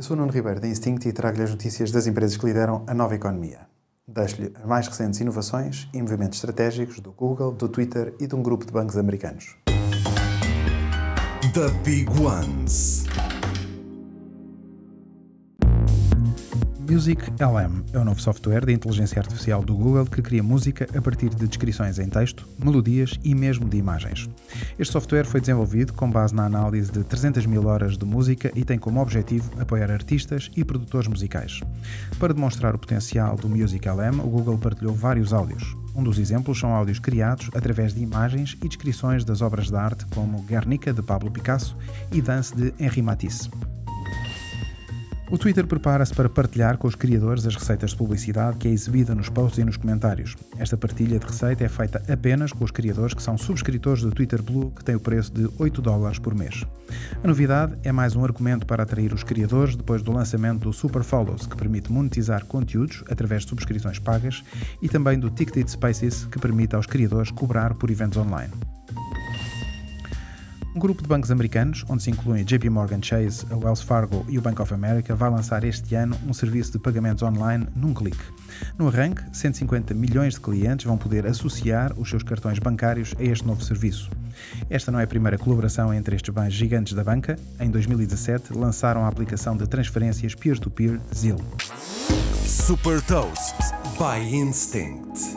Eu sou o Nuno Ribeiro da Instinct e trago-lhe as notícias das empresas que lideram a nova economia. Deixo-lhe as mais recentes inovações e movimentos estratégicos do Google, do Twitter e de um grupo de bancos americanos. The Big Ones. Music LM é o novo software de inteligência artificial do Google que cria música a partir de descrições em texto, melodias e mesmo de imagens. Este software foi desenvolvido com base na análise de 300 mil horas de música e tem como objetivo apoiar artistas e produtores musicais. Para demonstrar o potencial do Music LM, o Google partilhou vários áudios. Um dos exemplos são áudios criados através de imagens e descrições das obras de arte como Guernica de Pablo Picasso e Dance de Henri Matisse. O Twitter prepara-se para partilhar com os criadores as receitas de publicidade que é exibida nos posts e nos comentários. Esta partilha de receita é feita apenas com os criadores que são subscritores do Twitter Blue, que tem o preço de 8 dólares por mês. A novidade é mais um argumento para atrair os criadores depois do lançamento do Super Follows, que permite monetizar conteúdos através de subscrições pagas, e também do Ticketed Spaces, que permite aos criadores cobrar por eventos online. Um grupo de bancos americanos, onde se incluem JP Morgan Chase, a Wells Fargo e o Bank of America, vai lançar este ano um serviço de pagamentos online num clique. No arranque, 150 milhões de clientes vão poder associar os seus cartões bancários a este novo serviço. Esta não é a primeira colaboração entre estes bancos gigantes da banca. Em 2017, lançaram a aplicação de transferências peer-to-peer -peer Zil. Super Toast by Instinct.